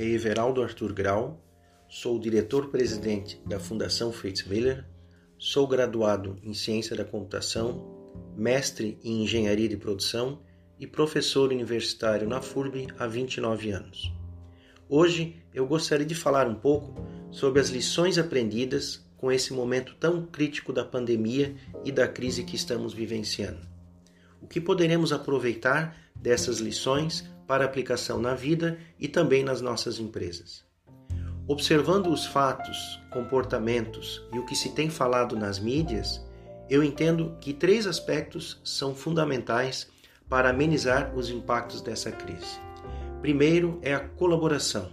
é Everaldo Arthur Grau, sou diretor-presidente da Fundação Fritz Miller, sou graduado em Ciência da Computação, mestre em Engenharia de Produção e professor universitário na FURB há 29 anos. Hoje eu gostaria de falar um pouco sobre as lições aprendidas com esse momento tão crítico da pandemia e da crise que estamos vivenciando. O que poderemos aproveitar dessas lições para aplicação na vida e também nas nossas empresas? Observando os fatos, comportamentos e o que se tem falado nas mídias, eu entendo que três aspectos são fundamentais para amenizar os impactos dessa crise. Primeiro é a colaboração.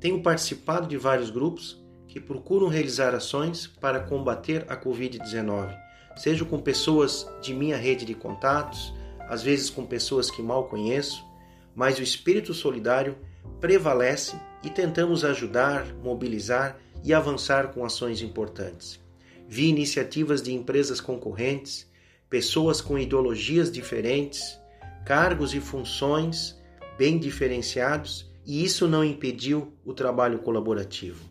Tenho participado de vários grupos que procuram realizar ações para combater a Covid-19, seja com pessoas de minha rede de contatos, às vezes com pessoas que mal conheço, mas o espírito solidário prevalece e tentamos ajudar, mobilizar e avançar com ações importantes. Vi iniciativas de empresas concorrentes, pessoas com ideologias diferentes, cargos e funções bem diferenciados, e isso não impediu o trabalho colaborativo.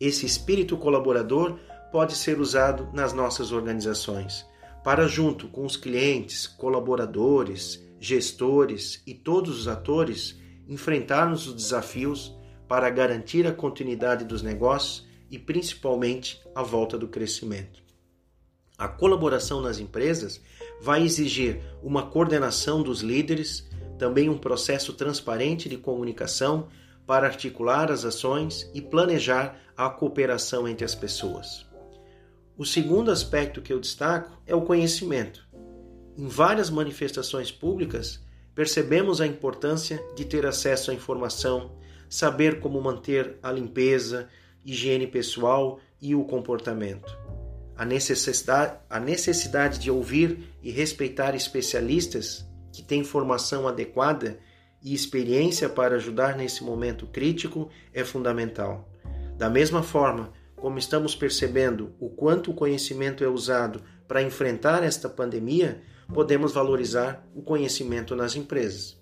Esse espírito colaborador pode ser usado nas nossas organizações para, junto com os clientes, colaboradores, gestores e todos os atores, enfrentarmos os desafios para garantir a continuidade dos negócios e principalmente a volta do crescimento. A colaboração nas empresas vai exigir uma coordenação dos líderes, também um processo transparente de comunicação para articular as ações e planejar a cooperação entre as pessoas. O segundo aspecto que eu destaco é o conhecimento. Em várias manifestações públicas, percebemos a importância de ter acesso à informação, saber como manter a limpeza, higiene pessoal e o comportamento. A necessidade, a necessidade de ouvir e respeitar especialistas que têm formação adequada e experiência para ajudar nesse momento crítico é fundamental. Da mesma forma, como estamos percebendo o quanto o conhecimento é usado para enfrentar esta pandemia, podemos valorizar o conhecimento nas empresas.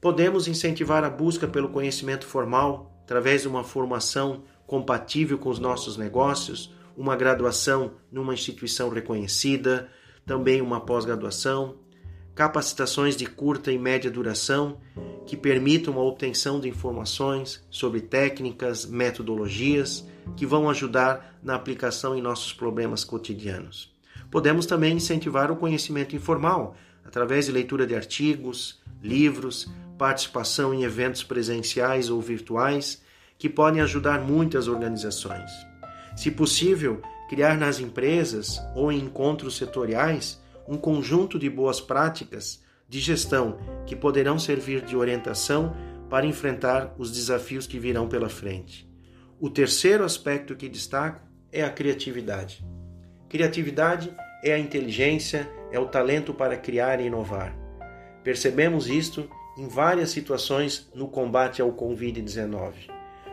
Podemos incentivar a busca pelo conhecimento formal através de uma formação compatível com os nossos negócios, uma graduação numa instituição reconhecida, também uma pós-graduação, capacitações de curta e média duração que permitam a obtenção de informações sobre técnicas, metodologias que vão ajudar na aplicação em nossos problemas cotidianos. Podemos também incentivar o conhecimento informal através de leitura de artigos, livros, participação em eventos presenciais ou virtuais que podem ajudar muitas organizações. Se possível, criar nas empresas ou em encontros setoriais um conjunto de boas práticas de gestão que poderão servir de orientação para enfrentar os desafios que virão pela frente. O terceiro aspecto que destaco é a criatividade. Criatividade é a inteligência, é o talento para criar e inovar. Percebemos isto em várias situações no combate ao Covid-19.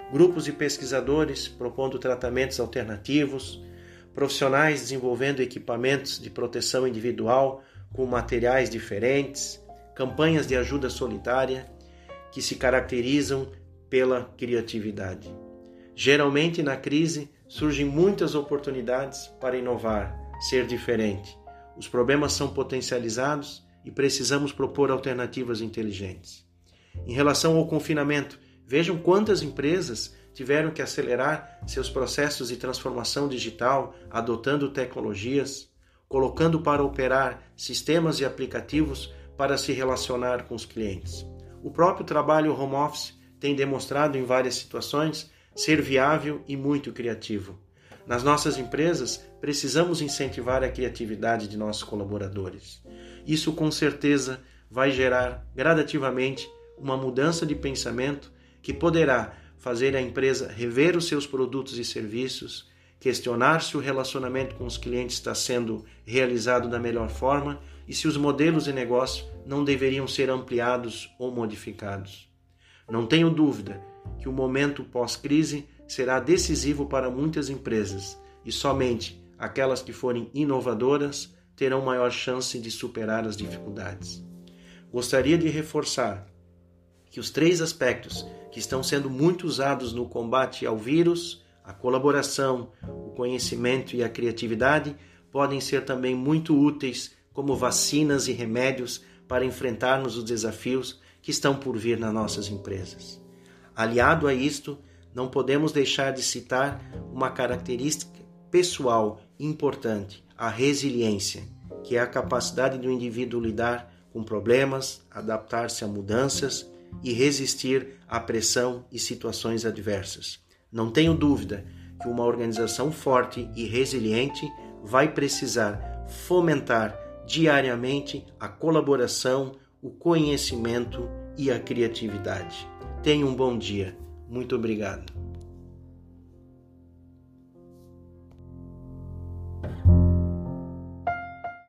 Grupos de pesquisadores propondo tratamentos alternativos, profissionais desenvolvendo equipamentos de proteção individual com materiais diferentes, campanhas de ajuda solitária que se caracterizam pela criatividade. Geralmente na crise surgem muitas oportunidades para inovar, ser diferente. Os problemas são potencializados e precisamos propor alternativas inteligentes. Em relação ao confinamento, vejam quantas empresas tiveram que acelerar seus processos de transformação digital, adotando tecnologias, colocando para operar sistemas e aplicativos para se relacionar com os clientes. O próprio trabalho home office tem demonstrado em várias situações ser viável e muito criativo. Nas nossas empresas, precisamos incentivar a criatividade de nossos colaboradores. Isso com certeza vai gerar gradativamente uma mudança de pensamento que poderá fazer a empresa rever os seus produtos e serviços, questionar se o relacionamento com os clientes está sendo realizado da melhor forma e se os modelos de negócio não deveriam ser ampliados ou modificados. Não tenho dúvida que o momento pós-crise será decisivo para muitas empresas e somente aquelas que forem inovadoras terão maior chance de superar as dificuldades. Gostaria de reforçar que os três aspectos que estão sendo muito usados no combate ao vírus, a colaboração, o conhecimento e a criatividade podem ser também muito úteis como vacinas e remédios para enfrentarmos os desafios que estão por vir nas nossas empresas. Aliado a isto, não podemos deixar de citar uma característica pessoal importante, a resiliência, que é a capacidade do indivíduo lidar com problemas, adaptar-se a mudanças e resistir à pressão e situações adversas. Não tenho dúvida que uma organização forte e resiliente vai precisar fomentar diariamente a colaboração, o conhecimento e a criatividade. Tenha um bom dia. Muito obrigado.